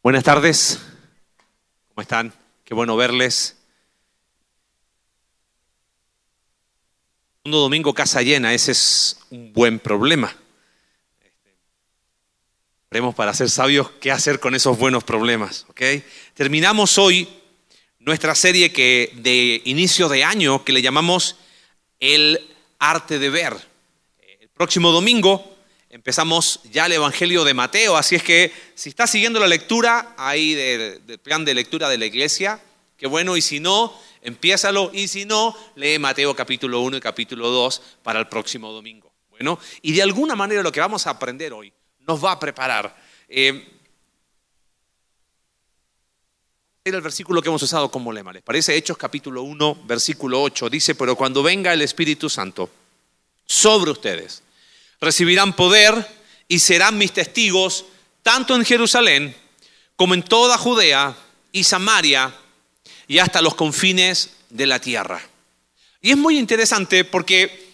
Buenas tardes, ¿cómo están? Qué bueno verles. Un domingo casa llena, ese es un buen problema. Veremos para ser sabios qué hacer con esos buenos problemas. ¿ok? Terminamos hoy nuestra serie que, de inicio de año que le llamamos El arte de ver. El próximo domingo empezamos ya el Evangelio de Mateo, así es que si está siguiendo la lectura ahí del, plan de lectura de la iglesia, qué bueno, y si no, empiézalo, y si no, lee Mateo capítulo 1 y capítulo 2 para el próximo domingo. Bueno, y de alguna manera lo que vamos a aprender hoy nos va a preparar. Eh, el versículo que hemos usado como lema. ¿Les parece? Hechos capítulo 1, versículo 8. Dice, pero cuando venga el Espíritu Santo sobre ustedes, recibirán poder y serán mis testigos tanto en Jerusalén como en toda Judea y Samaria y hasta los confines de la tierra. Y es muy interesante porque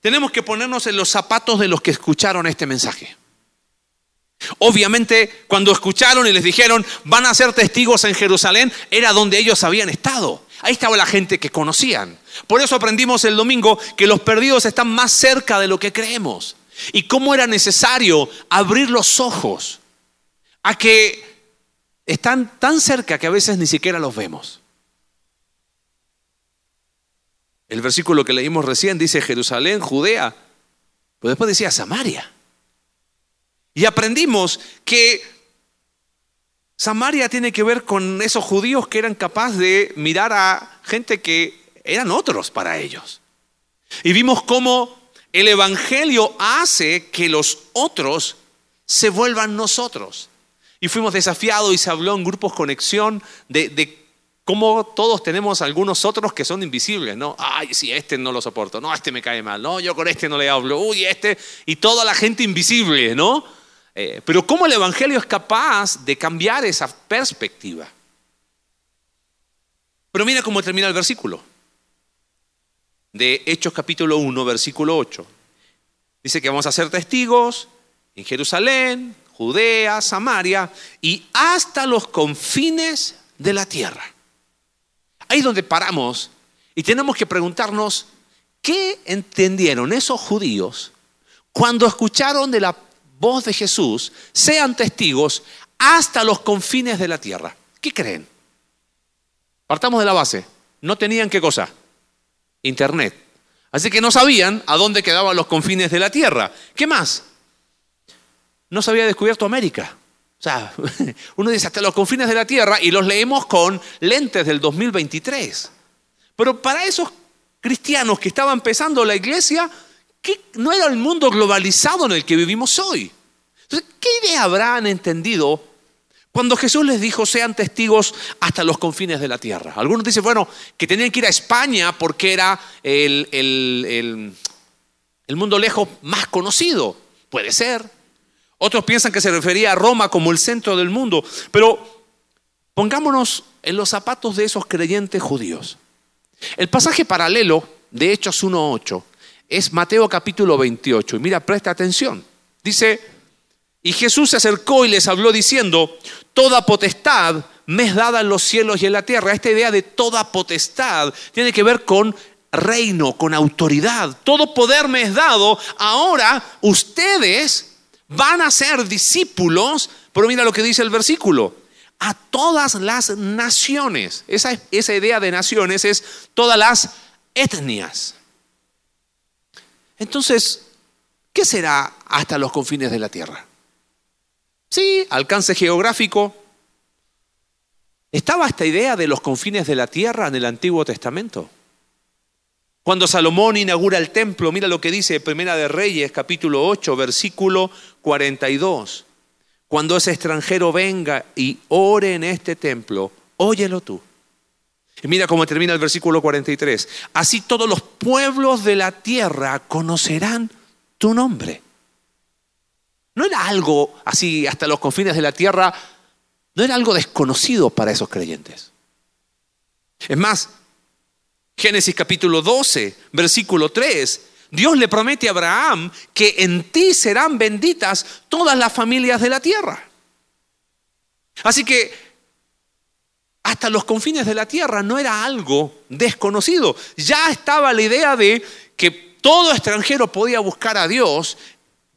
tenemos que ponernos en los zapatos de los que escucharon este mensaje. Obviamente, cuando escucharon y les dijeron, van a ser testigos en Jerusalén, era donde ellos habían estado. Ahí estaba la gente que conocían. Por eso aprendimos el domingo que los perdidos están más cerca de lo que creemos. Y cómo era necesario abrir los ojos a que están tan cerca que a veces ni siquiera los vemos. El versículo que leímos recién dice Jerusalén, Judea, pero después decía Samaria. Y aprendimos que Samaria tiene que ver con esos judíos que eran capaces de mirar a gente que eran otros para ellos. Y vimos cómo el Evangelio hace que los otros se vuelvan nosotros. Y fuimos desafiados y se habló en grupos conexión de, de cómo todos tenemos algunos otros que son invisibles, ¿no? Ay, sí, este no lo soporto, no, este me cae mal, no, yo con este no le hablo, uy, este, y toda la gente invisible, ¿no? Eh, pero cómo el Evangelio es capaz de cambiar esa perspectiva. Pero mira cómo termina el versículo de Hechos capítulo 1, versículo 8. Dice que vamos a ser testigos en Jerusalén, Judea, Samaria y hasta los confines de la tierra. Ahí es donde paramos y tenemos que preguntarnos, ¿qué entendieron esos judíos cuando escucharon de la voz de Jesús, sean testigos hasta los confines de la tierra. ¿Qué creen? Partamos de la base. No tenían qué cosa? Internet. Así que no sabían a dónde quedaban los confines de la tierra. ¿Qué más? No se había descubierto América. O sea, uno dice hasta los confines de la tierra y los leemos con lentes del 2023. Pero para esos cristianos que estaban empezando la iglesia, no era el mundo globalizado en el que vivimos hoy. Entonces, ¿qué idea habrán entendido cuando Jesús les dijo sean testigos hasta los confines de la tierra? Algunos dicen, bueno, que tenían que ir a España porque era el, el mundo lejos más conocido. Puede ser. Otros piensan que se refería a Roma como el centro del mundo. Pero pongámonos en los zapatos de esos creyentes judíos. El pasaje paralelo de Hechos 1.8 es Mateo capítulo 28. Y mira, presta atención. Dice, y Jesús se acercó y les habló diciendo, toda potestad me es dada en los cielos y en la tierra. Esta idea de toda potestad tiene que ver con reino, con autoridad. Todo poder me es dado. Ahora ustedes van a ser discípulos, pero mira lo que dice el versículo, a todas las naciones. Esa, esa idea de naciones es todas las etnias. Entonces, ¿qué será hasta los confines de la tierra? Sí, alcance geográfico. ¿Estaba esta idea de los confines de la tierra en el Antiguo Testamento? Cuando Salomón inaugura el templo, mira lo que dice Primera de Reyes, capítulo 8, versículo 42. Cuando ese extranjero venga y ore en este templo, óyelo tú. Mira cómo termina el versículo 43. Así todos los pueblos de la tierra conocerán tu nombre. No era algo así hasta los confines de la tierra, no era algo desconocido para esos creyentes. Es más, Génesis capítulo 12, versículo 3, Dios le promete a Abraham que en ti serán benditas todas las familias de la tierra. Así que hasta los confines de la tierra no era algo desconocido. Ya estaba la idea de que todo extranjero podía buscar a Dios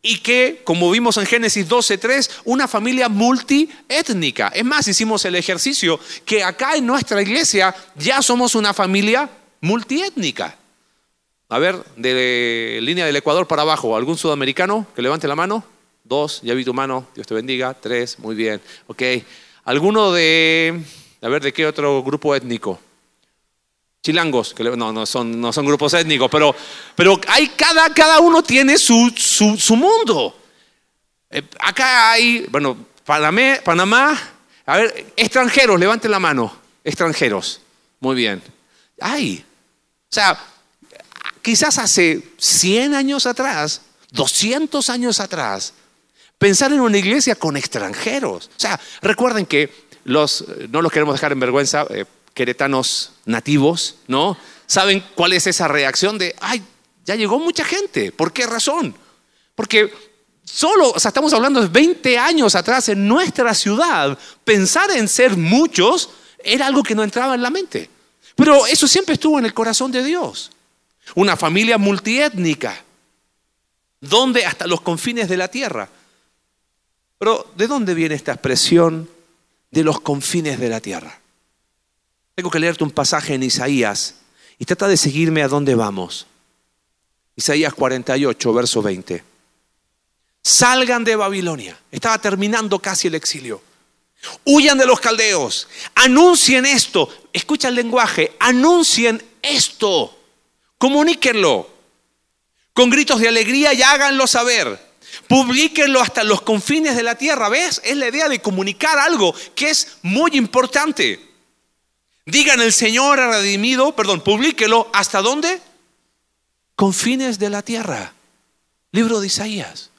y que, como vimos en Génesis 12.3, una familia multiétnica. Es más, hicimos el ejercicio que acá en nuestra iglesia ya somos una familia multiétnica. A ver, de línea del Ecuador para abajo, ¿algún sudamericano que levante la mano? Dos, ya vi tu mano, Dios te bendiga. Tres, muy bien. Ok. ¿Alguno de, a ver, de qué otro grupo étnico? Chilangos, que no, no son, no son grupos étnicos, pero, pero hay, cada, cada uno tiene su, su, mundo. Eh, acá hay, bueno, Panamá, Panamá, a ver, extranjeros, levanten la mano, extranjeros. Muy bien. Hay. O sea, quizás hace 100 años atrás, 200 años atrás, pensar en una iglesia con extranjeros. O sea, recuerden que los, no los queremos dejar en vergüenza, eh, queretanos nativos, ¿no? ¿Saben cuál es esa reacción de, ay, ya llegó mucha gente? ¿Por qué razón? Porque solo, o sea, estamos hablando de 20 años atrás en nuestra ciudad, pensar en ser muchos era algo que no entraba en la mente. Pero eso siempre estuvo en el corazón de Dios una familia multiétnica, donde hasta los confines de la tierra. Pero ¿de dónde viene esta expresión de los confines de la tierra? Tengo que leerte un pasaje en Isaías y trata de seguirme a dónde vamos. Isaías 48, verso 20. Salgan de Babilonia. Estaba terminando casi el exilio. Huyan de los caldeos. Anuncien esto. Escucha el lenguaje. Anuncien esto Comuníquenlo con gritos de alegría y háganlo saber. Publíquenlo hasta los confines de la tierra. ¿Ves? Es la idea de comunicar algo que es muy importante. Digan el Señor ha redimido, perdón, publíquelo hasta dónde? Confines de la tierra. Libro de Isaías.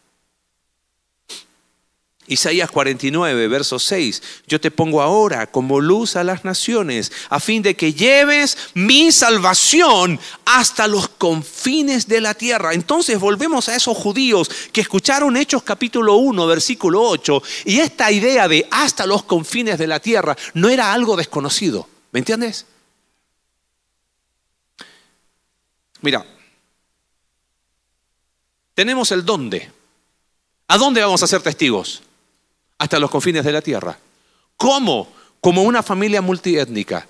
Isaías 49, verso 6, yo te pongo ahora como luz a las naciones, a fin de que lleves mi salvación hasta los confines de la tierra. Entonces volvemos a esos judíos que escucharon Hechos capítulo 1, versículo 8, y esta idea de hasta los confines de la tierra no era algo desconocido. ¿Me entiendes? Mira, tenemos el dónde. ¿A dónde vamos a ser testigos? Hasta los confines de la tierra. ¿Cómo? Como una familia multiétnica.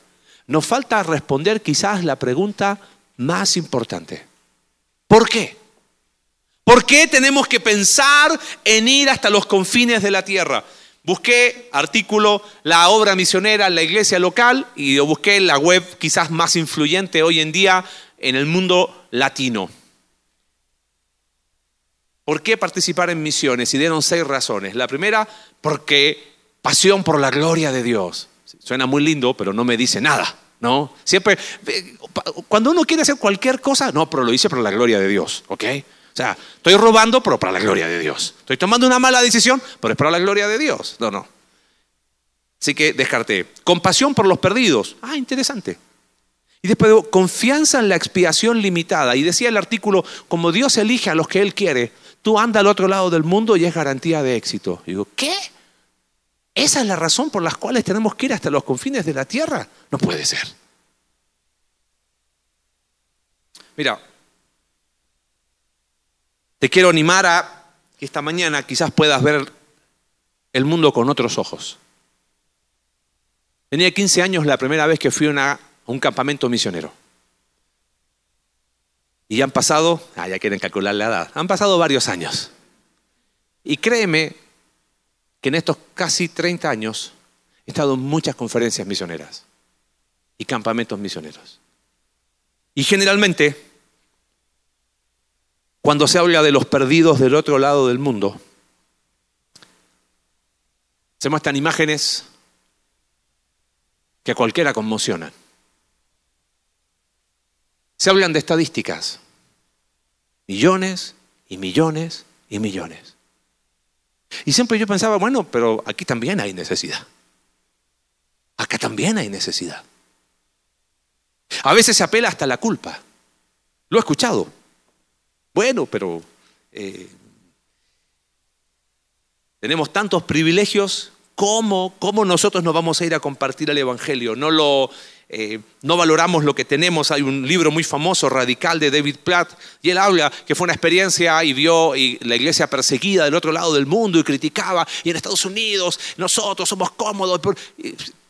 Nos falta responder quizás la pregunta más importante. ¿Por qué? ¿Por qué tenemos que pensar en ir hasta los confines de la tierra? Busqué artículo, la obra misionera, la iglesia local y busqué la web quizás más influyente hoy en día en el mundo latino. ¿Por qué participar en misiones? Y dieron seis razones. La primera, porque pasión por la gloria de Dios. Suena muy lindo, pero no me dice nada, ¿no? Siempre, eh, cuando uno quiere hacer cualquier cosa, no, pero lo hice por la gloria de Dios, ¿ok? O sea, estoy robando, pero para la gloria de Dios. Estoy tomando una mala decisión, pero es para la gloria de Dios. No, no. Así que descarté. Compasión por los perdidos. Ah, interesante. Y después confianza en la expiación limitada. Y decía el artículo, como Dios elige a los que Él quiere, tú anda al otro lado del mundo y es garantía de éxito. Y digo, ¿qué? ¿Esa es la razón por la cual tenemos que ir hasta los confines de la tierra? No puede ser. Mira, te quiero animar a que esta mañana quizás puedas ver el mundo con otros ojos. Tenía 15 años la primera vez que fui a un campamento misionero. Y han pasado, ah, ya quieren calcular la edad, han pasado varios años. Y créeme que en estos casi 30 años he estado en muchas conferencias misioneras y campamentos misioneros. Y generalmente, cuando se habla de los perdidos del otro lado del mundo, se muestran imágenes que a cualquiera conmocionan. Se hablan de estadísticas. Millones y millones y millones. Y siempre yo pensaba, bueno, pero aquí también hay necesidad. Acá también hay necesidad. A veces se apela hasta la culpa. Lo he escuchado. Bueno, pero eh, tenemos tantos privilegios, ¿cómo, cómo nosotros nos vamos a ir a compartir el Evangelio? No lo, eh, no valoramos lo que tenemos. Hay un libro muy famoso, Radical, de David Platt, y él habla que fue una experiencia y vio la iglesia perseguida del otro lado del mundo y criticaba, y en Estados Unidos nosotros somos cómodos,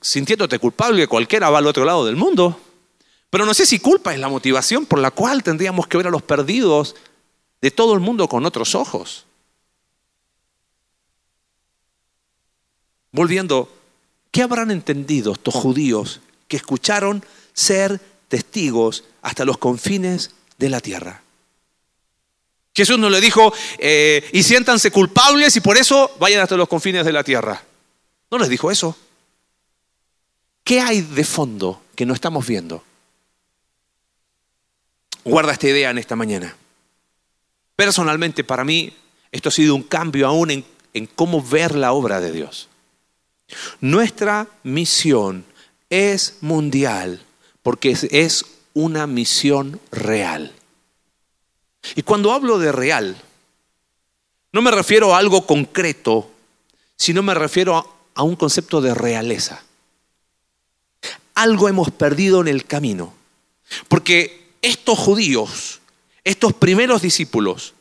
sintiéndote culpable, cualquiera va al otro lado del mundo. Pero no sé si culpa es la motivación por la cual tendríamos que ver a los perdidos de todo el mundo con otros ojos. Volviendo, ¿qué habrán entendido estos judíos que escucharon ser testigos hasta los confines de la tierra. Jesús no le dijo, eh, y siéntanse culpables y por eso vayan hasta los confines de la tierra. No les dijo eso. ¿Qué hay de fondo que no estamos viendo? Guarda esta idea en esta mañana. Personalmente, para mí, esto ha sido un cambio aún en, en cómo ver la obra de Dios. Nuestra misión es mundial porque es una misión real. Y cuando hablo de real, no me refiero a algo concreto, sino me refiero a, un concepto de realeza. Algo hemos perdido en el camino, porque estos judíos, estos primeros discípulos,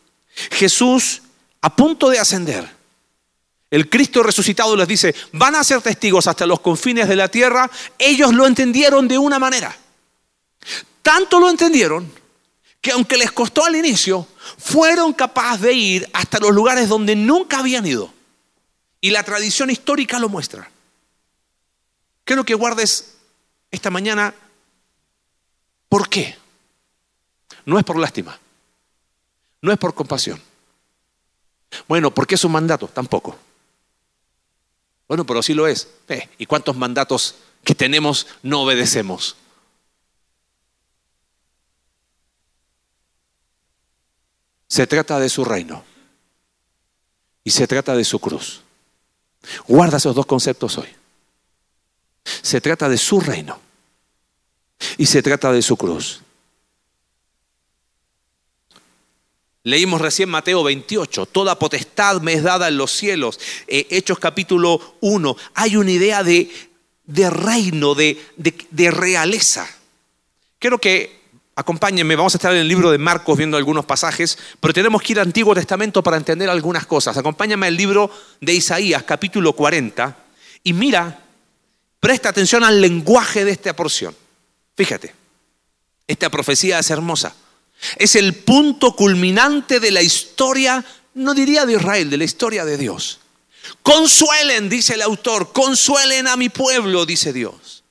Jesús a punto de ascender, el Cristo resucitado les dice, van a ser testigos hasta los confines de la tierra. Ellos lo entendieron de una manera. Tanto lo entendieron que aunque les costó al inicio, fueron capaces de ir hasta los lugares donde nunca habían ido. Y la tradición histórica lo muestra. Quiero que guardes esta mañana por qué. No es por lástima. No es por compasión. Bueno, porque es un mandato, tampoco. Bueno, pero sí lo es. ¿Y cuántos mandatos que tenemos no obedecemos? Se trata de su reino y se trata de su cruz. Guarda esos dos conceptos hoy. Se trata de su reino y se trata de su cruz. Leímos recién Mateo 28, toda potestad me es dada en los cielos. Eh, Hechos capítulo 1, hay una idea de, reino, de, de, realeza. Quiero que acompáñenme, vamos a estar en el libro de Marcos viendo algunos pasajes, pero tenemos que ir al Antiguo Testamento para entender algunas cosas. Acompáñame al libro de Isaías capítulo 40 y mira, presta atención al lenguaje de esta porción. Fíjate, esta profecía es hermosa. Es el punto culminante de la historia, no diría de Israel, de la historia de Dios. Consuelen, dice el autor, consuelen a mi pueblo, dice Dios.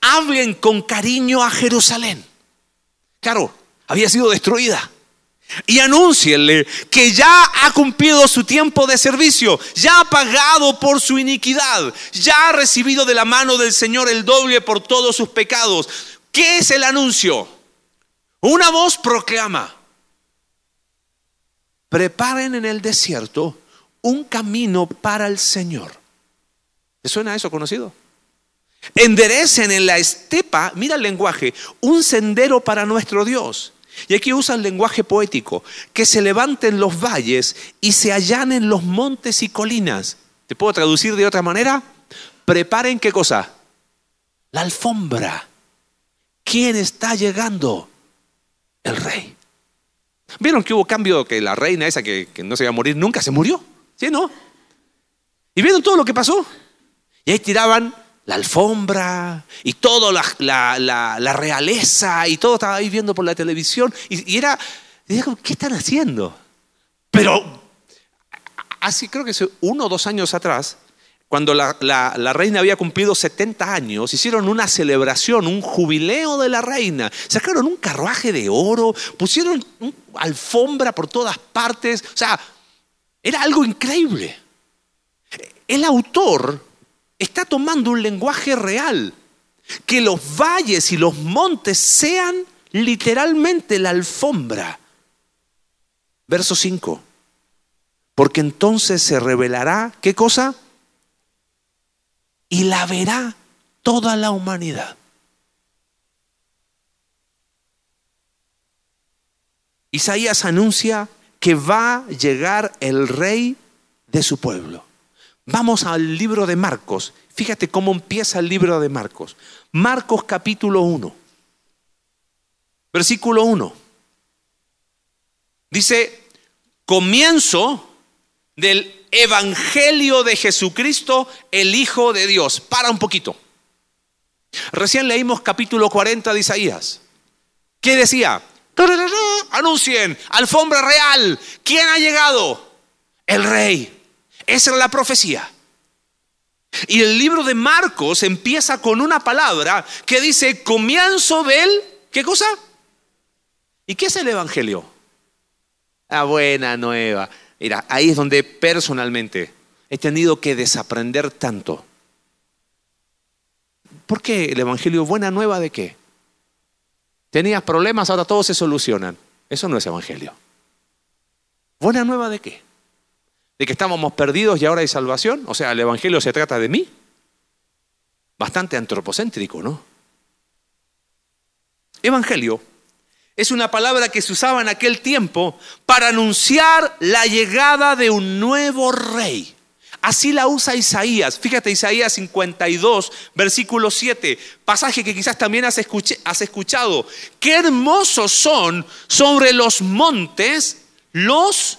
Hablen con cariño a Jerusalén. Claro, había sido destruida. Y anúncienle que ya ha cumplido su tiempo de servicio, ya ha pagado por su iniquidad, ya ha recibido de la mano del Señor el doble por todos sus pecados. ¿Qué es el anuncio? Una voz proclama, preparen en el desierto un camino para el Señor. ¿Te suena eso conocido? Enderecen en la estepa, mira el lenguaje, un sendero para nuestro Dios. Y aquí usa el lenguaje poético, que se levanten los valles y se allanen los montes y colinas. ¿Te puedo traducir de otra manera? Preparen qué cosa? La alfombra. ¿Quién está llegando? El rey. ¿Vieron que hubo cambio que la reina esa que, no se iba a morir nunca se murió? ¿Sí, no? ¿Y vieron todo lo que pasó? Y ahí tiraban la alfombra y toda la, realeza y todo estaba ahí viendo por la televisión. Y, era, ¿qué están haciendo? Pero así creo que uno o dos años atrás, cuando la, reina había cumplido 70 años, hicieron una celebración, un jubileo de la reina. Sacaron un carruaje de oro, pusieron alfombra por todas partes. O sea, era algo increíble. El autor está tomando un lenguaje real. Que los valles y los montes sean literalmente la alfombra. Verso 5. Porque entonces se revelará, ¿qué cosa? Y la verá toda la humanidad. Isaías anuncia que va a llegar el rey de su pueblo. Vamos al libro de Marcos. Fíjate cómo empieza el libro de Marcos. Marcos capítulo 1. Versículo 1. Dice, comienzo del Evangelio de Jesucristo, el Hijo de Dios. Para un poquito. Recién leímos capítulo 40 de Isaías. ¿Qué decía? Anuncien, alfombra real. ¿Quién ha llegado? El rey. Esa era la profecía. Y el libro de Marcos empieza con una palabra que dice comienzo del, ¿qué cosa? ¿Y qué es el Evangelio? La buena nueva. Mira, ahí es donde personalmente he tenido que desaprender tanto. ¿Por qué el Evangelio buena nueva de qué? Tenías problemas, ahora todos se solucionan. Eso no es Evangelio. ¿Buena nueva de qué? ¿De que estábamos perdidos y ahora hay salvación? O sea, ¿el Evangelio se trata de mí? Bastante antropocéntrico, ¿no? Evangelio es una palabra que se usaba en aquel tiempo para anunciar la llegada de un nuevo rey. Así la usa Isaías. Fíjate, Isaías 52, versículo 7, pasaje que quizás también has, escuchado. Qué hermosos son sobre los montes los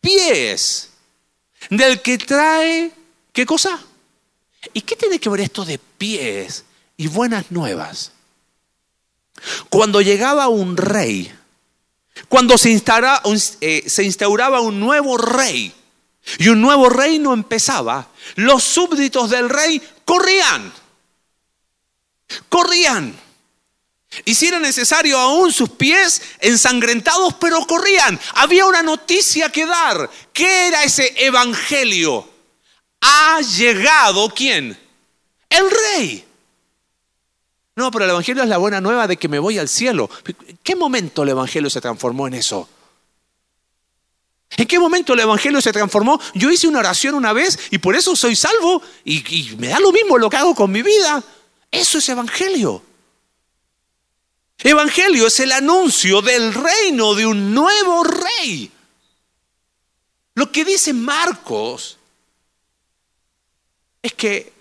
pies del que trae, ¿qué cosa? ¿Y qué tiene que ver esto de pies y buenas nuevas? Cuando llegaba un rey, cuando se instauraba, eh, se instauraba un nuevo rey, y un nuevo reino empezaba, los súbditos del rey corrían, corrían. Y si era necesario aún sus pies ensangrentados, pero corrían. Había una noticia que dar. ¿Qué era ese evangelio? Ha llegado quién? El rey. No, pero el evangelio es la buena nueva de que me voy al cielo. ¿En qué momento el evangelio se transformó en eso? ¿En qué momento el Evangelio se transformó? Yo hice una oración una vez y por eso soy salvo y, me da lo mismo lo que hago con mi vida. Eso es Evangelio. Evangelio es el anuncio del reino de un nuevo rey. Lo que dice Marcos es que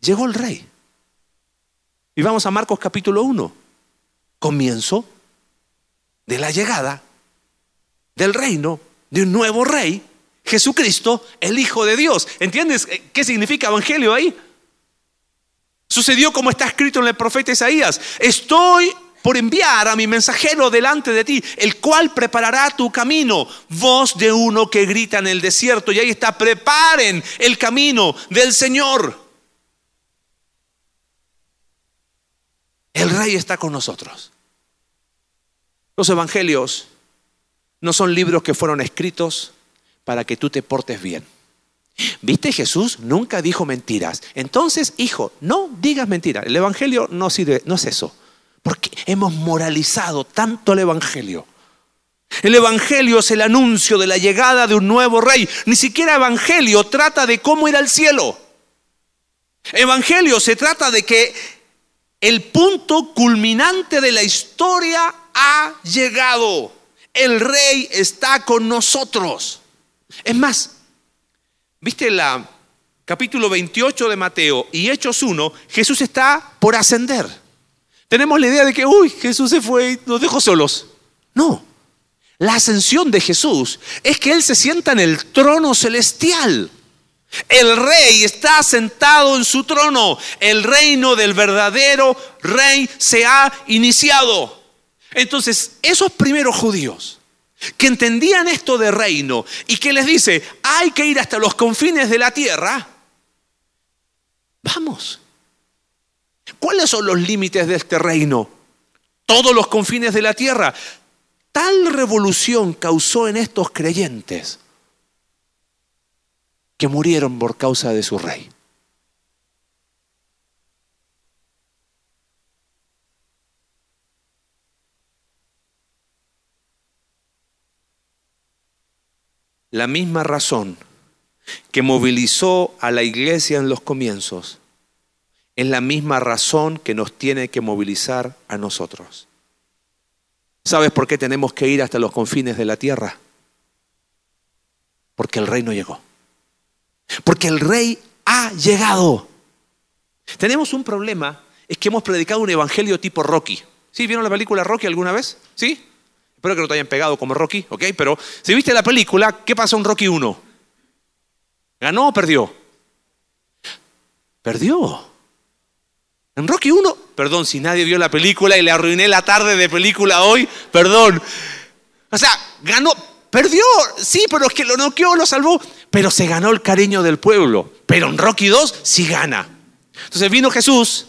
llegó el rey. Y vamos a Marcos capítulo 1. Comienzo de la llegada del reino de un nuevo rey, Jesucristo, el Hijo de Dios. ¿Entiendes qué significa evangelio ahí? Sucedió como está escrito en el profeta Isaías. Estoy por enviar a mi mensajero delante de ti, el cual preparará tu camino. Voz de uno que grita en el desierto. Y ahí está, preparen el camino del Señor. El rey está con nosotros. Los evangelios no son libros que fueron escritos para que tú te portes bien. ¿Viste? Jesús nunca dijo mentiras. Entonces, hijo, no digas mentiras. El Evangelio no sirve, no es eso. Porque hemos moralizado tanto el Evangelio. El Evangelio es el anuncio de la llegada de un nuevo rey. Ni siquiera Evangelio trata de cómo ir al cielo. Evangelio se trata de que el punto culminante de la historia ha llegado el rey está con nosotros. Es más, ¿viste la capítulo 28 de Mateo y Hechos 1? Jesús está por ascender. Tenemos la idea de que, uy, Jesús se fue y nos dejó solos. No, la ascensión de Jesús es que Él se sienta en el trono celestial. El rey está sentado en su trono. El reino del verdadero rey se ha iniciado. Entonces, esos primeros judíos que entendían esto de reino y que les dice, hay que ir hasta los confines de la tierra, vamos. ¿Cuáles son los límites de este reino? Todos los confines de la tierra. Tal revolución causó en estos creyentes que murieron por causa de su rey. la misma razón que movilizó a la iglesia en los comienzos, es la misma razón que nos tiene que movilizar a nosotros. ¿Sabes por qué tenemos que ir hasta los confines de la tierra? Porque el reino llegó. Porque el rey ha llegado. Tenemos un problema, es que hemos predicado un evangelio tipo Rocky. ¿Sí? ¿Vieron la película Rocky alguna vez? ¿Sí? Espero que no te hayan pegado como Rocky, ¿ok? Pero si viste la película, ¿qué pasó en Rocky 1? ¿Ganó o perdió? Perdió. En Rocky 1, perdón, si nadie vio la película y le arruiné la tarde de película hoy, perdón. O sea, ganó, perdió, sí, pero es que lo noqueó, lo salvó, pero se ganó el cariño del pueblo. Pero en Rocky 2 sí gana. Entonces vino Jesús,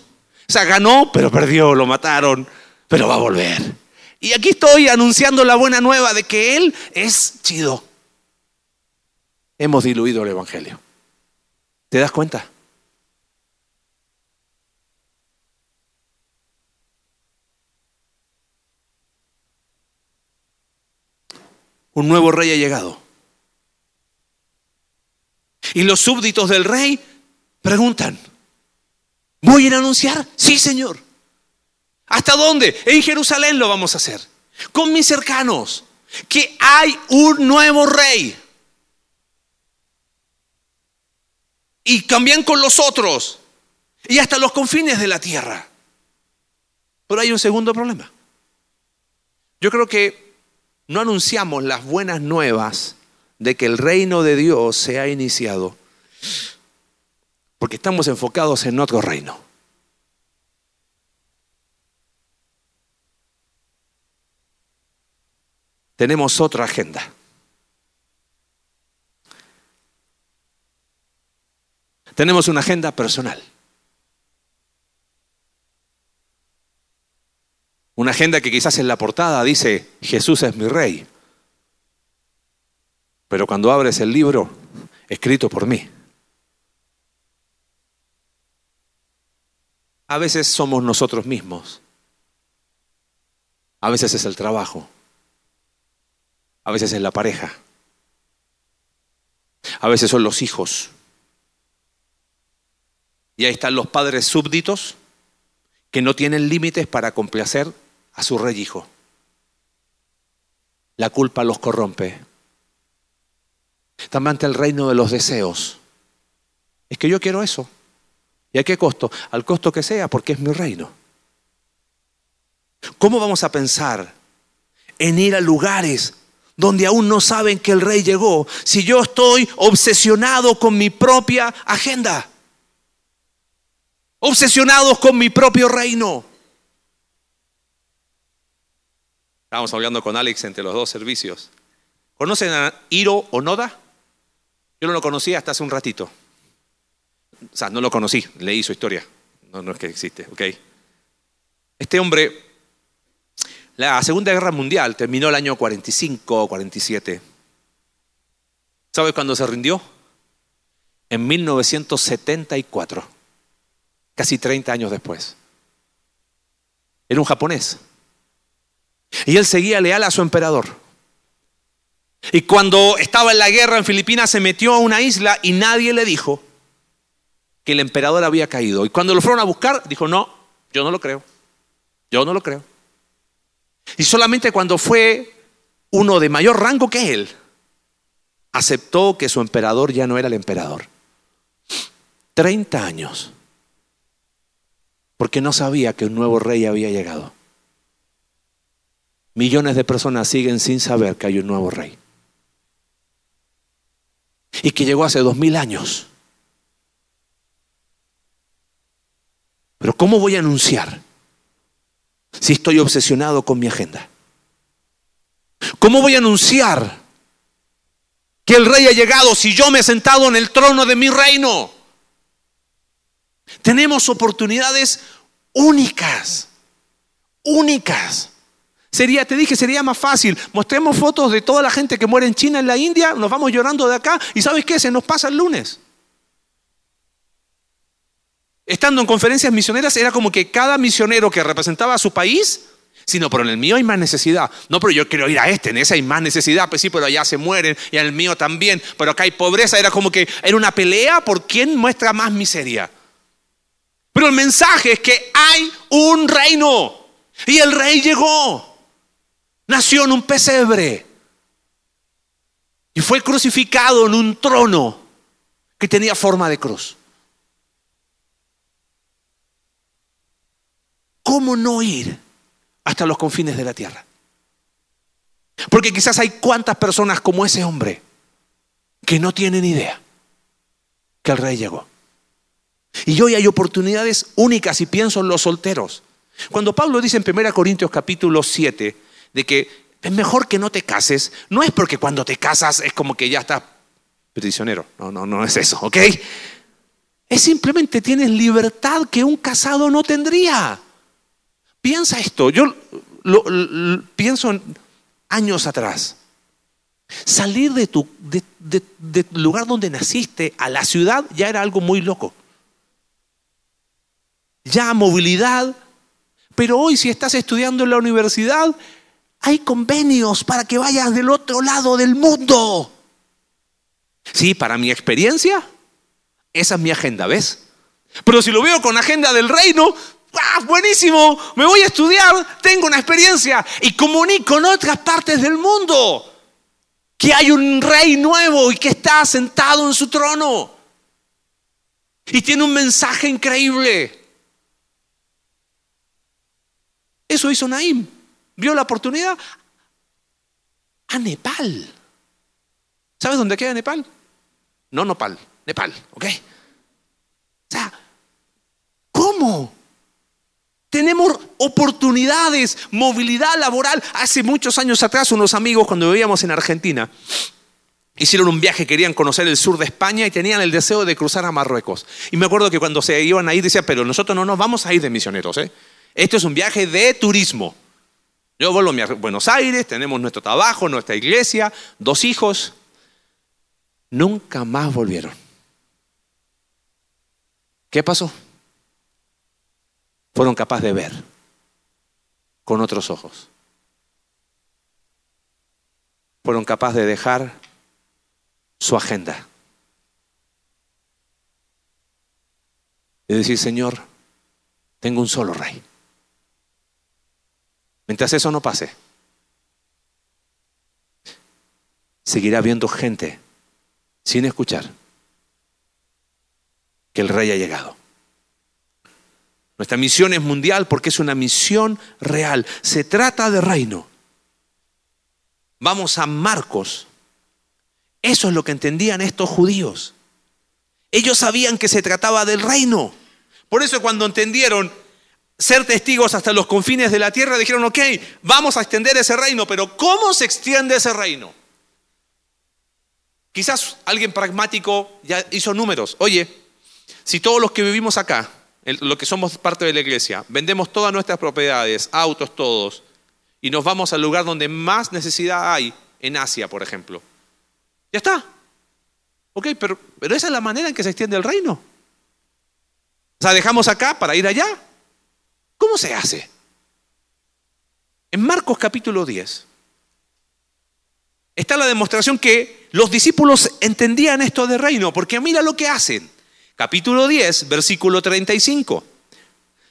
o sea, ganó, pero perdió, lo mataron, pero va a volver. Y aquí estoy anunciando la buena nueva de que Él es chido. Hemos diluido el Evangelio. ¿Te das cuenta? Un nuevo rey ha llegado. Y los súbditos del rey preguntan, ¿voy a anunciar? Sí, Señor. ¿Hasta dónde? En Jerusalén lo vamos a hacer. Con mis cercanos. Que hay un nuevo rey. Y también con los otros. Y hasta los confines de la tierra. Pero hay un segundo problema. Yo creo que no anunciamos las buenas nuevas de que el reino de Dios se ha iniciado porque estamos enfocados en otro reino. Tenemos otra agenda. Tenemos una agenda personal. Una agenda que quizás en la portada dice, Jesús es mi rey. Pero cuando abres el libro, escrito por mí, a veces somos nosotros mismos. A veces es el trabajo. A veces es la pareja. A veces son los hijos. Y ahí están los padres súbditos que no tienen límites para complacer a su rey hijo. La culpa los corrompe. También ante el reino de los deseos. Es que yo quiero eso. ¿Y a qué costo? Al costo que sea, porque es mi reino. ¿Cómo vamos a pensar en ir a lugares donde aún no saben que el rey llegó si yo estoy obsesionado con mi propia agenda? Obsesionados con mi propio reino. Estábamos hablando con Alex entre los dos servicios. ¿Conocen a Hiro Onoda? Yo no lo conocía hasta hace un ratito. O sea, no lo conocí, leí su historia. No, no es que existe, ¿ok? Este hombre, la Segunda Guerra Mundial terminó el año 45 o 47. ¿Sabe cuándo se rindió? En 1974, casi 30 años después. Era un japonés. Y él seguía leal a su emperador. Y cuando estaba en la guerra en Filipinas se metió a una isla y nadie le dijo que el emperador había caído. Y cuando lo fueron a buscar, dijo, no, yo no lo creo. Yo no lo creo. Y solamente cuando fue uno de mayor rango que él, aceptó que su emperador ya no era el emperador. Treinta años. Porque no sabía que un nuevo rey había llegado. Millones de personas siguen sin saber que hay un nuevo rey. Y que llegó hace dos mil años. Pero ¿cómo voy a anunciar si estoy obsesionado con mi agenda? ¿Cómo voy a anunciar que el rey ha llegado si yo me he sentado en el trono de mi reino? Tenemos oportunidades únicas, únicas. Sería, te dije, sería más fácil. Mostremos fotos de toda la gente que muere en China, en la India, nos vamos llorando de acá y ¿sabes qué? Se nos pasa el lunes. Estando en conferencias misioneras era como que cada misionero que representaba a su país, sino, pero en el mío hay más necesidad. No, pero yo quiero ir a este, en ese hay más necesidad. Pues sí, pero allá se mueren y en el mío también. Pero acá hay pobreza. Era como que era una pelea por quién muestra más miseria. Pero el mensaje es que hay un reino y el rey llegó nació en un pesebre y fue crucificado en un trono que tenía forma de cruz. ¿Cómo no ir hasta los confines de la tierra? Porque quizás hay cuantas personas como ese hombre que no tienen idea que el rey llegó. Y hoy hay oportunidades únicas y pienso en los solteros. Cuando Pablo dice en 1 Corintios capítulo 7 de que es mejor que no te cases, no es porque cuando te casas es como que ya estás prisionero. No, no, no es eso, ¿ok? Es simplemente tienes libertad que un casado no tendría. Piensa esto, yo lo, pienso en años atrás. Salir de tu lugar donde naciste a la ciudad ya era algo muy loco. Ya movilidad, pero hoy si estás estudiando en la universidad, hay convenios para que vayas del otro lado del mundo. Sí, para mi experiencia, esa es mi agenda, ¿ves? Pero si lo veo con agenda del reino, ¡ah, buenísimo! Me voy a estudiar, tengo una experiencia y comunico en otras partes del mundo que hay un rey nuevo y que está sentado en su trono. Y tiene un mensaje increíble. Eso hizo Naim. Vio la oportunidad a Nepal. ¿Sabes dónde queda Nepal? No Nopal, Nepal, ¿ok? O sea, ¿cómo? Tenemos oportunidades, movilidad laboral. Hace muchos años atrás, unos amigos, cuando vivíamos en Argentina, hicieron un viaje, querían conocer el sur de España y tenían el deseo de cruzar a Marruecos. Y me acuerdo que cuando se iban ahí decía, pero nosotros no nos vamos a ir de misioneros, ¿eh? Esto es un viaje de turismo. Yo vuelvo a Buenos Aires, tenemos nuestro trabajo, nuestra iglesia, dos hijos. Nunca más volvieron. ¿Qué pasó? Fueron capaces de ver con otros ojos. Fueron capaces de dejar su agenda. Y decir, Señor, tengo un solo rey. Mientras eso no pase, seguirá habiendo gente sin escuchar que el rey ha llegado. Nuestra misión es mundial porque es una misión real. Se trata de reino. Vamos a Marcos. Eso es lo que entendían estos judíos. Ellos sabían que se trataba del reino. Por eso cuando entendieron ser testigos hasta los confines de la tierra, dijeron, ok, vamos a extender ese reino, pero ¿cómo se extiende ese reino? Quizás alguien pragmático ya hizo números. Oye, si todos los que vivimos acá, los que somos parte de la iglesia, vendemos todas nuestras propiedades, autos todos, y nos vamos al lugar donde más necesidad hay, en Asia, por ejemplo. Ya está. Ok, pero, pero esa es la manera en que se extiende el reino. O sea, dejamos acá para ir allá. ¿Cómo se hace? En Marcos capítulo 10 está la demostración que los discípulos entendían esto de reino, porque mira lo que hacen. Capítulo 10, versículo 35.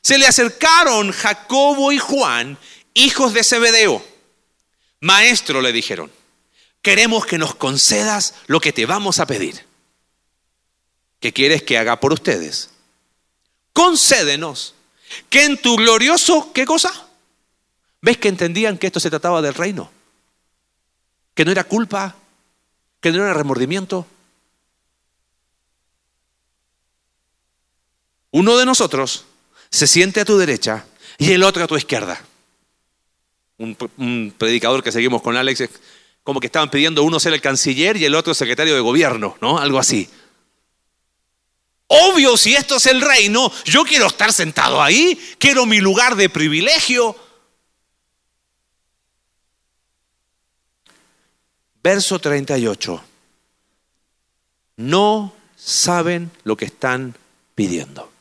Se le acercaron Jacobo y Juan, hijos de Zebedeo. Maestro, le dijeron, queremos que nos concedas lo que te vamos a pedir. ¿Qué quieres que haga por ustedes? Concédenos que en tu glorioso, ¿qué cosa? ¿Ves que entendían que esto se trataba del reino? Que no era culpa, que no era remordimiento. Uno de nosotros se siente a tu derecha y el otro a tu izquierda. Un, predicador que seguimos con Alex, como que estaban pidiendo uno ser el canciller y el otro secretario de gobierno, ¿no? Algo así. Obvio, si esto es el reino, yo quiero estar sentado ahí, quiero mi lugar de privilegio. Verso 38. No saben lo que están pidiendo.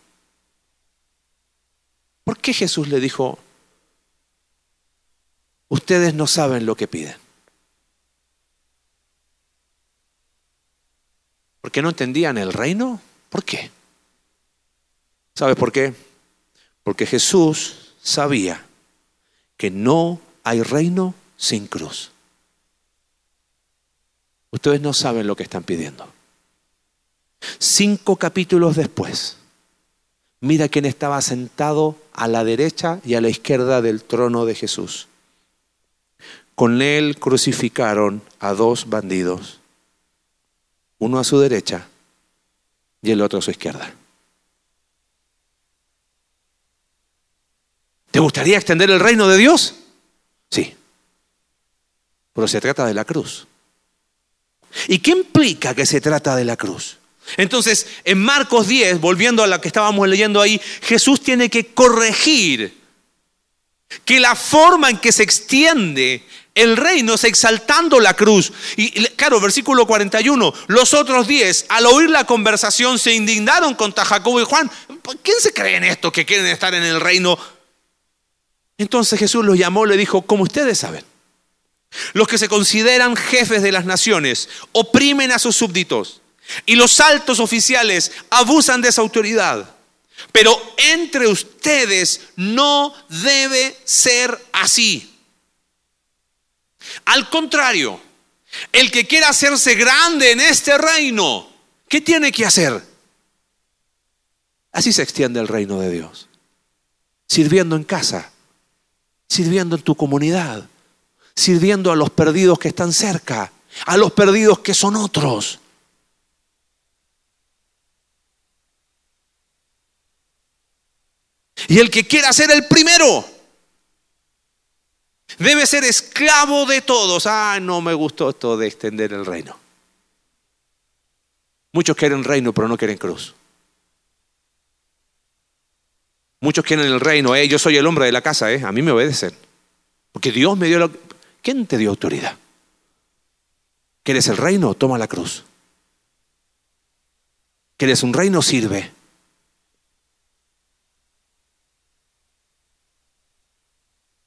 ¿Por qué Jesús le dijo, ustedes no saben lo que piden? ¿Porque no entendían el reino? ¿Por qué? ¿Sabes por qué? Porque Jesús sabía que no hay reino sin cruz. Ustedes no saben lo que están pidiendo. Cinco capítulos después, mira quién estaba sentado a la derecha y a la izquierda del trono de Jesús. Con él crucificaron a dos bandidos, uno a su derecha y el otro a su izquierda. ¿Te gustaría extender el reino de Dios? Sí. Pero se trata de la cruz. ¿Y qué implica que se trata de la cruz? Entonces, en Marcos 10, volviendo a la que estábamos leyendo ahí, Jesús tiene que corregir que la forma en que se extiende el reino es exaltando la cruz. Y claro, versículo 41, los otros 10, al oír la conversación, se indignaron contra Jacobo y Juan. ¿Quién se cree en esto que quieren estar en el reino? Entonces Jesús los llamó le dijo, como ustedes saben, los que se consideran jefes de las naciones oprimen a sus súbditos y los altos oficiales abusan de esa autoridad. Pero entre ustedes no debe ser así. Al contrario, el que quiera hacerse grande en este reino, ¿qué tiene que hacer? Así se extiende el reino de Dios. Sirviendo en casa, sirviendo en tu comunidad, sirviendo a los perdidos que están cerca, a los perdidos que son otros. Y el que quiera ser el primero debe ser esclavo de todos. Ah, no me gustó esto de extender el reino. Muchos quieren reino, pero no quieren cruz. Muchos quieren el reino, eh, yo soy el hombre de la casa, eh, a mí me obedecen. Porque Dios me dio la... ¿Quién te dio autoridad? ¿Quieres el reino? Toma la cruz. ¿Quieres un reino? Sirve.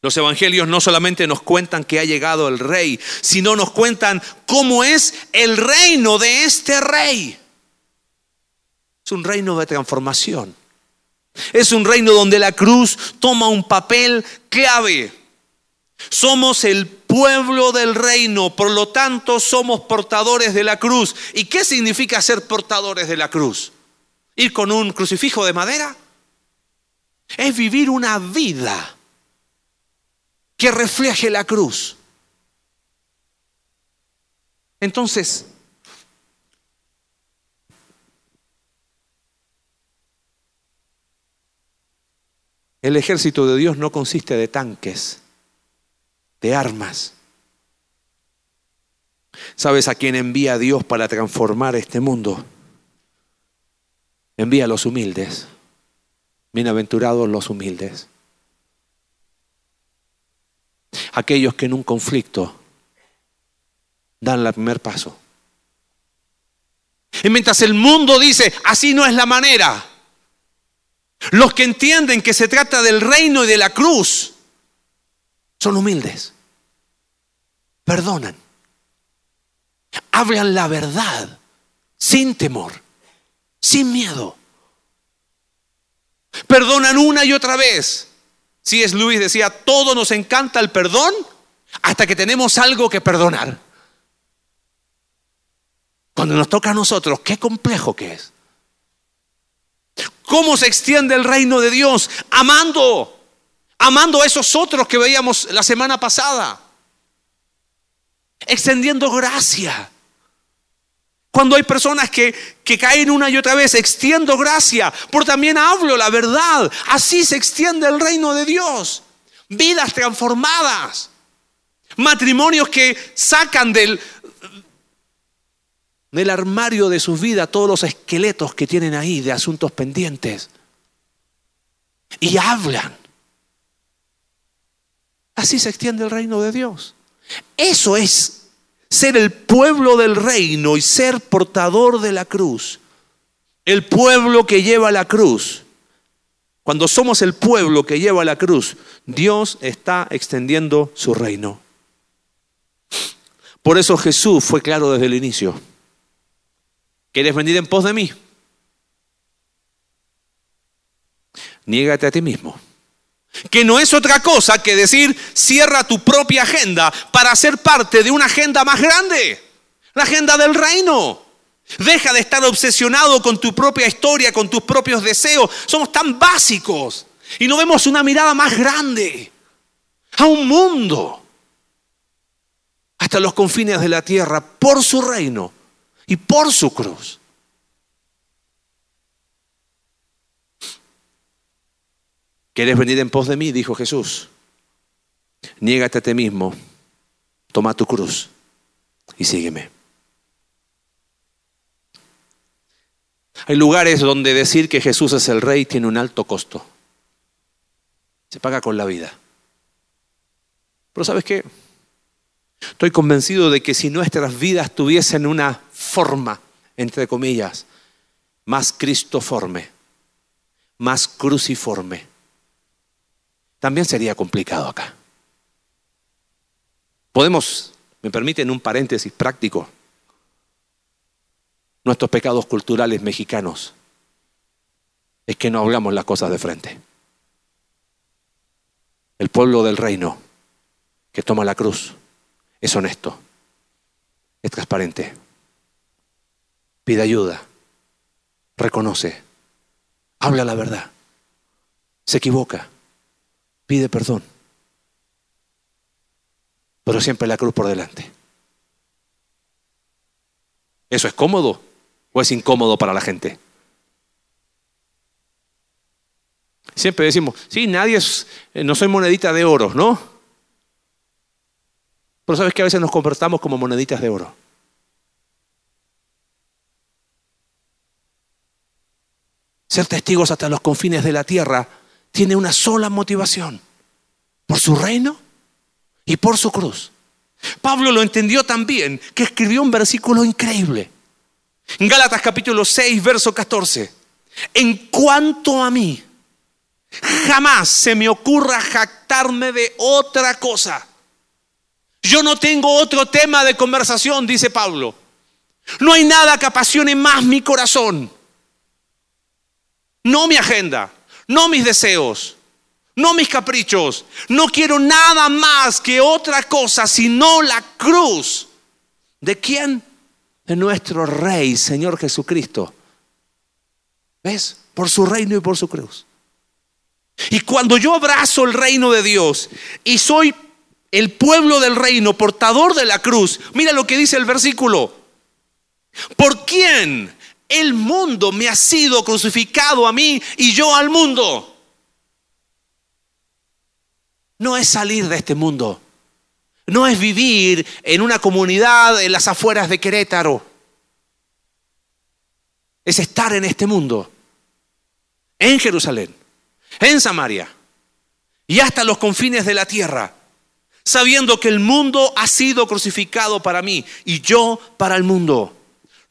Los evangelios no solamente nos cuentan que ha llegado el rey, sino nos cuentan cómo es el reino de este rey. Es un reino de transformación. Es un reino donde la cruz toma un papel clave. Somos el pueblo del reino, por lo tanto somos portadores de la cruz. ¿Y qué significa ser portadores de la cruz? ¿Ir con un crucifijo de madera? Es vivir una vida que refleje la cruz. Entonces, el ejército de Dios no consiste de tanques, de armas. ¿Sabes a quién envía Dios para transformar este mundo? Envía a los humildes. Bienaventurados los humildes aquellos que en un conflicto dan el primer paso. Y mientras el mundo dice, así no es la manera, los que entienden que se trata del reino y de la cruz son humildes, perdonan, hablan la verdad sin temor, sin miedo, perdonan una y otra vez si es Luis decía, todo nos encanta el perdón hasta que tenemos algo que perdonar. Cuando nos toca a nosotros, qué complejo que es. ¿Cómo se extiende el reino de Dios? Amando, amando a esos otros que veíamos la semana pasada. Extendiendo gracia. Cuando hay personas que, que, caen una y otra vez, extiendo gracia, pero también hablo la verdad. Así se extiende el reino de Dios. Vidas transformadas. Matrimonios que sacan del, del armario de sus vidas todos los esqueletos que tienen ahí de asuntos pendientes. Y hablan. Así se extiende el reino de Dios. Eso es ser el pueblo del reino y ser portador de la cruz. El pueblo que lleva la cruz. Cuando somos el pueblo que lleva la cruz, Dios está extendiendo su reino. Por eso Jesús fue claro desde el inicio. ¿Quieres venir en pos de mí? Niégate a ti mismo que no es otra cosa que decir cierra tu propia agenda para ser parte de una agenda más grande, la agenda del reino. Deja de estar obsesionado con tu propia historia, con tus propios deseos. Somos tan básicos y no vemos una mirada más grande a un mundo hasta los confines de la tierra por su reino y por su cruz. ¿Quieres venir en pos de mí? Dijo Jesús. Niégate a ti mismo, toma tu cruz y sígueme. Hay lugares donde decir que Jesús es el rey tiene un alto costo. Se paga con la vida. Pero ¿sabes qué? Estoy convencido de que si nuestras vidas tuviesen una forma, entre comillas, más cristoforme, más cruciforme, también sería complicado acá. Podemos, me permiten un paréntesis práctico, nuestros pecados culturales mexicanos es que no hablamos las cosas de frente. El pueblo del reino que toma la cruz es honesto, es transparente, pide ayuda, reconoce, habla la verdad, se equivoca, pide perdón, pero siempre la cruz por delante. ¿Eso es cómodo o es incómodo para la gente? Siempre decimos, sí, nadie es, eh, no soy monedita de oro, ¿no? Pero sabes que a veces nos comportamos como moneditas de oro. Ser testigos hasta los confines de la tierra tiene una sola motivación, por su reino y por su cruz. Pablo lo entendió también, que escribió un versículo increíble. En Gálatas capítulo 6, verso 14. En cuanto a mí, jamás se me ocurra jactarme de otra cosa. Yo no tengo otro tema de conversación, dice Pablo. No hay nada que apasione más mi corazón. No mi agenda, no mis deseos, no mis caprichos. No quiero nada más que otra cosa sino la cruz. ¿De quién? De nuestro Rey, Señor Jesucristo. ¿Ves? Por su reino y por su cruz. Y cuando yo abrazo el reino de Dios y soy el pueblo del reino, portador de la cruz, mira lo que dice el versículo. ¿Por quién el mundo me ha sido crucificado a mí y yo al mundo? No es salir de este mundo. No es vivir en una comunidad en las afueras de Querétaro. Es estar en este mundo, en Jerusalén en Samaria y hasta los confines de la tierra, sabiendo que el mundo ha sido crucificado para mí y yo para el mundo.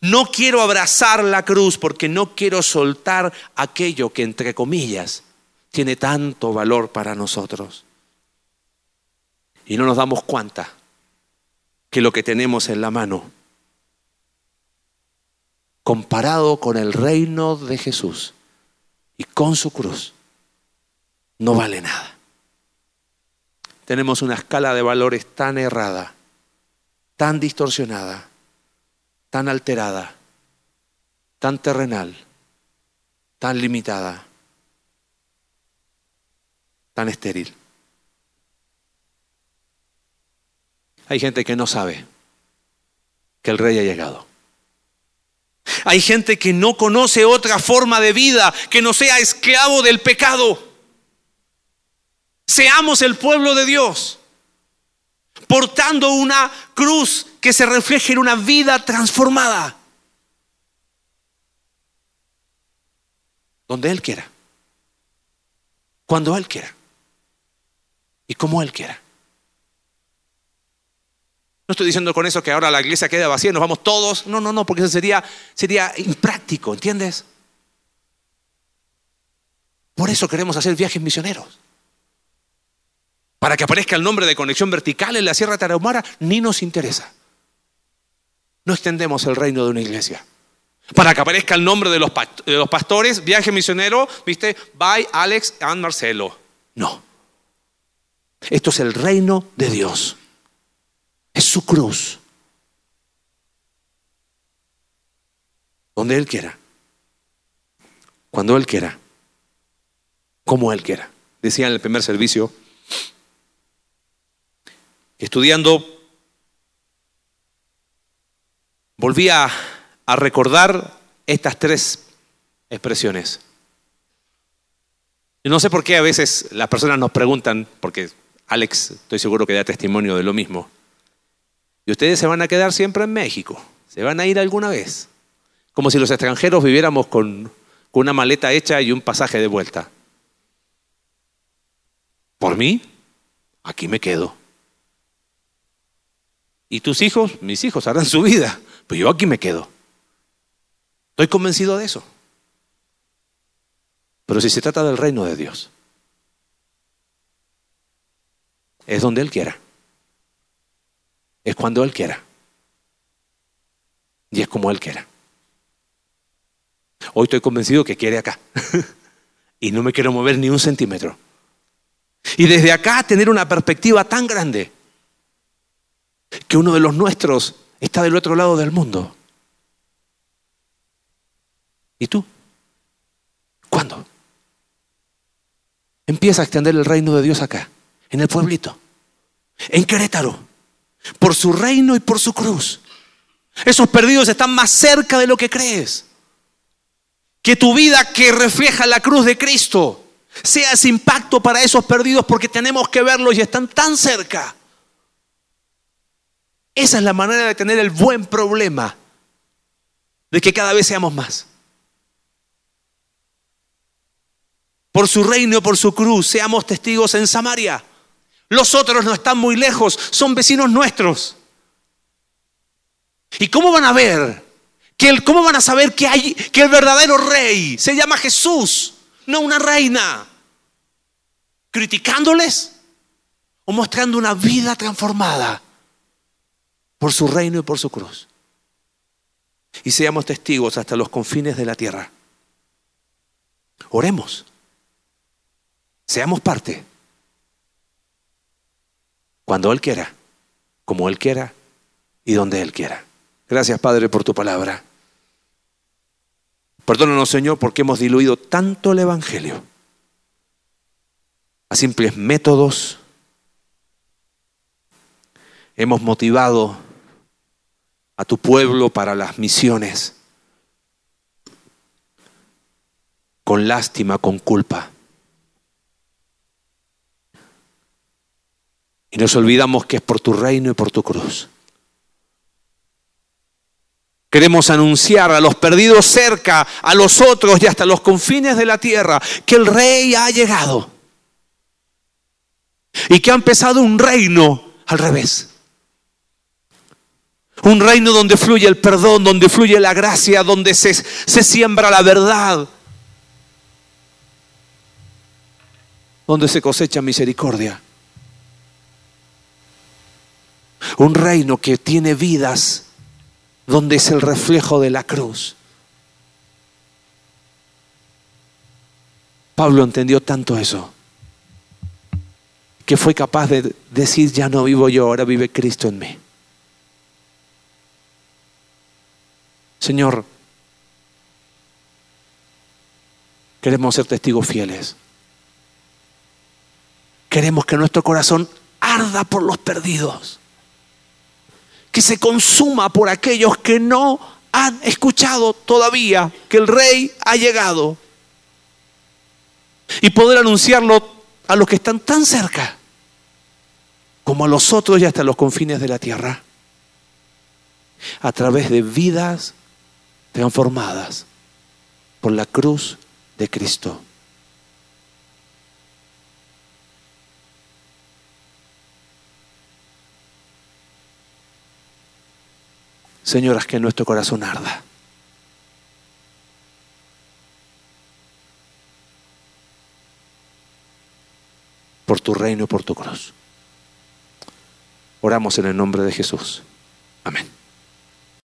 No quiero abrazar la cruz porque no quiero soltar aquello que, entre comillas, tiene tanto valor para nosotros. Y no nos damos cuenta que lo que tenemos en la mano, comparado con el reino de Jesús y con su cruz, no vale nada. Tenemos una escala de valores tan errada, tan distorsionada, tan alterada, tan terrenal, tan limitada, tan estéril. Hay gente que no sabe que el rey ha llegado. Hay gente que no conoce otra forma de vida que no sea esclavo del pecado. Seamos el pueblo de Dios, portando una cruz que se refleje en una vida transformada. Donde Él quiera, cuando Él quiera y como Él quiera. No estoy diciendo con eso que ahora la iglesia queda vacía y nos vamos todos. No, no, no, porque eso sería, sería impráctico, ¿entiendes? Por eso queremos hacer viajes misioneros para que aparezca el nombre de conexión vertical en la Sierra Tarahumara, ni nos interesa. No extendemos el reino de una iglesia. Para que aparezca el nombre de los, pastores, viaje misionero, viste, by Alex and Marcelo. No. Esto es el reino de Dios. Es su cruz. donde Él quiera, cuando Él quiera, como Él quiera. Decía en el primer servicio, estudiando, volví a, recordar estas tres expresiones. No sé por qué a veces las personas nos preguntan, porque Alex estoy seguro que da testimonio de lo mismo, y ustedes se van a quedar siempre en México, se van a ir alguna vez, como si los extranjeros viviéramos con, con una maleta hecha y un pasaje de vuelta. Por mí, aquí me quedo. ¿Y tus hijos? Mis hijos harán su vida, pero yo aquí me quedo. Estoy convencido de eso. Pero si se trata del reino de Dios, es donde Él quiera. Es cuando Él quiera. Y es como Él quiera. Hoy estoy convencido que quiere acá. y no me quiero mover ni un centímetro. Y desde acá tener una perspectiva tan grande que uno de los nuestros está del otro lado del mundo. ¿Y tú? ¿Cuándo? Empieza a extender el reino de Dios acá, en el pueblito, en Querétaro, por su reino y por su cruz. Esos perdidos están más cerca de lo que crees. Que tu vida que refleja la cruz de Cristo sea ese impacto para esos perdidos porque tenemos que verlos y están tan cerca. Esa es la manera de tener el buen problema de que cada vez seamos más. por su reino, por su cruz, seamos testigos en Samaria. Los otros no están muy lejos, son vecinos nuestros. ¿Y cómo van a ver? Que ¿Cómo van a saber que, hay, que el verdadero rey se llama Jesús, no una reina? ¿Criticándoles? ¿O mostrando una vida transformada por su reino y por su cruz? Y seamos testigos hasta los confines de la tierra. Oremos. Seamos parte. Cuando Él quiera, como Él quiera y donde Él quiera. Gracias, Padre, por tu palabra. Perdónanos, Señor, porque hemos diluido tanto el Evangelio a simples métodos. Hemos motivado a tu pueblo para las misiones con lástima, con culpa. Y nos olvidamos que es por tu reino y por tu cruz. Queremos anunciar a los perdidos cerca, a los otros y hasta los confines de la tierra que el rey ha llegado. Y que ha empezado un reino al revés. Un reino donde fluye el perdón, donde fluye la gracia, donde se, se siembra la verdad, donde se cosecha misericordia. Un reino que tiene vidas donde es el reflejo de la cruz. Pablo entendió tanto eso que fue capaz de decir, ya no vivo yo, ahora vive Cristo en mí. Señor, queremos ser testigos fieles. Queremos que nuestro corazón arda por los perdidos que se consuma por aquellos que no han escuchado todavía que el rey ha llegado. Y poder anunciarlo a los que están tan cerca como a los otros y hasta los confines de la tierra. A través de vidas transformadas por la cruz de Cristo. Señoras, que nuestro corazón arda. Por tu reino y por tu cruz. Oramos en el nombre de Jesús. Amén.